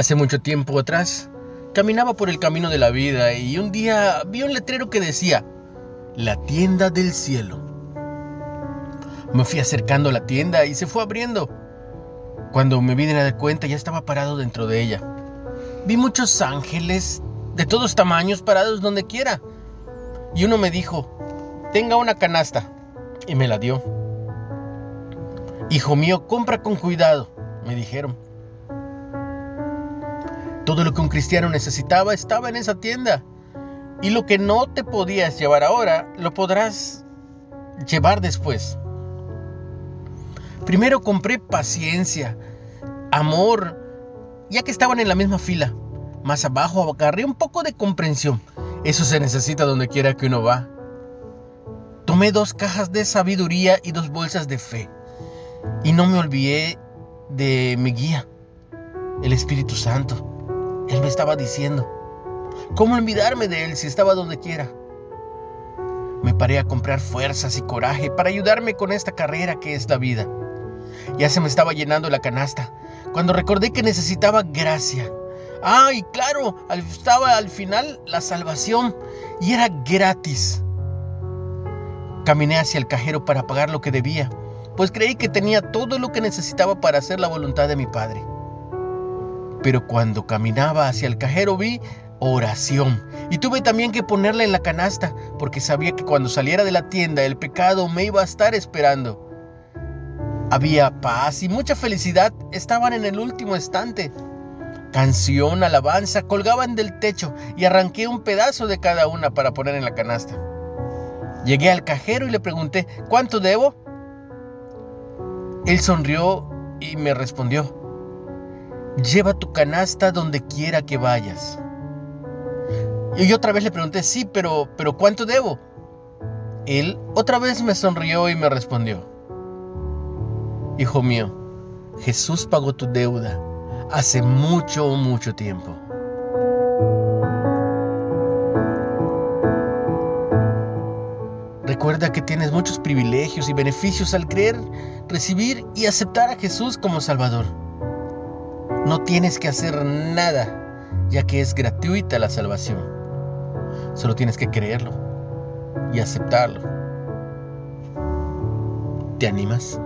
Hace mucho tiempo atrás, caminaba por el camino de la vida y un día vi un letrero que decía, La tienda del cielo. Me fui acercando a la tienda y se fue abriendo. Cuando me vine a dar cuenta ya estaba parado dentro de ella. Vi muchos ángeles de todos tamaños parados donde quiera. Y uno me dijo, tenga una canasta. Y me la dio. Hijo mío, compra con cuidado, me dijeron. Todo lo que un cristiano necesitaba estaba en esa tienda. Y lo que no te podías llevar ahora, lo podrás llevar después. Primero compré paciencia, amor, ya que estaban en la misma fila. Más abajo agarré un poco de comprensión. Eso se necesita donde quiera que uno va. Tomé dos cajas de sabiduría y dos bolsas de fe. Y no me olvidé de mi guía, el Espíritu Santo. Él me estaba diciendo, ¿cómo olvidarme de Él si estaba donde quiera? Me paré a comprar fuerzas y coraje para ayudarme con esta carrera que es la vida. Ya se me estaba llenando la canasta cuando recordé que necesitaba gracia. Ah, y claro, estaba al final la salvación y era gratis. Caminé hacia el cajero para pagar lo que debía, pues creí que tenía todo lo que necesitaba para hacer la voluntad de mi Padre. Pero cuando caminaba hacia el cajero vi oración y tuve también que ponerla en la canasta porque sabía que cuando saliera de la tienda el pecado me iba a estar esperando. Había paz y mucha felicidad estaban en el último estante. Canción, alabanza colgaban del techo y arranqué un pedazo de cada una para poner en la canasta. Llegué al cajero y le pregunté, ¿cuánto debo? Él sonrió y me respondió, Lleva tu canasta donde quiera que vayas. Y yo otra vez le pregunté, sí, pero, pero ¿cuánto debo? Él otra vez me sonrió y me respondió, Hijo mío, Jesús pagó tu deuda hace mucho, mucho tiempo. Recuerda que tienes muchos privilegios y beneficios al creer, recibir y aceptar a Jesús como Salvador. No tienes que hacer nada, ya que es gratuita la salvación. Solo tienes que creerlo y aceptarlo. ¿Te animas?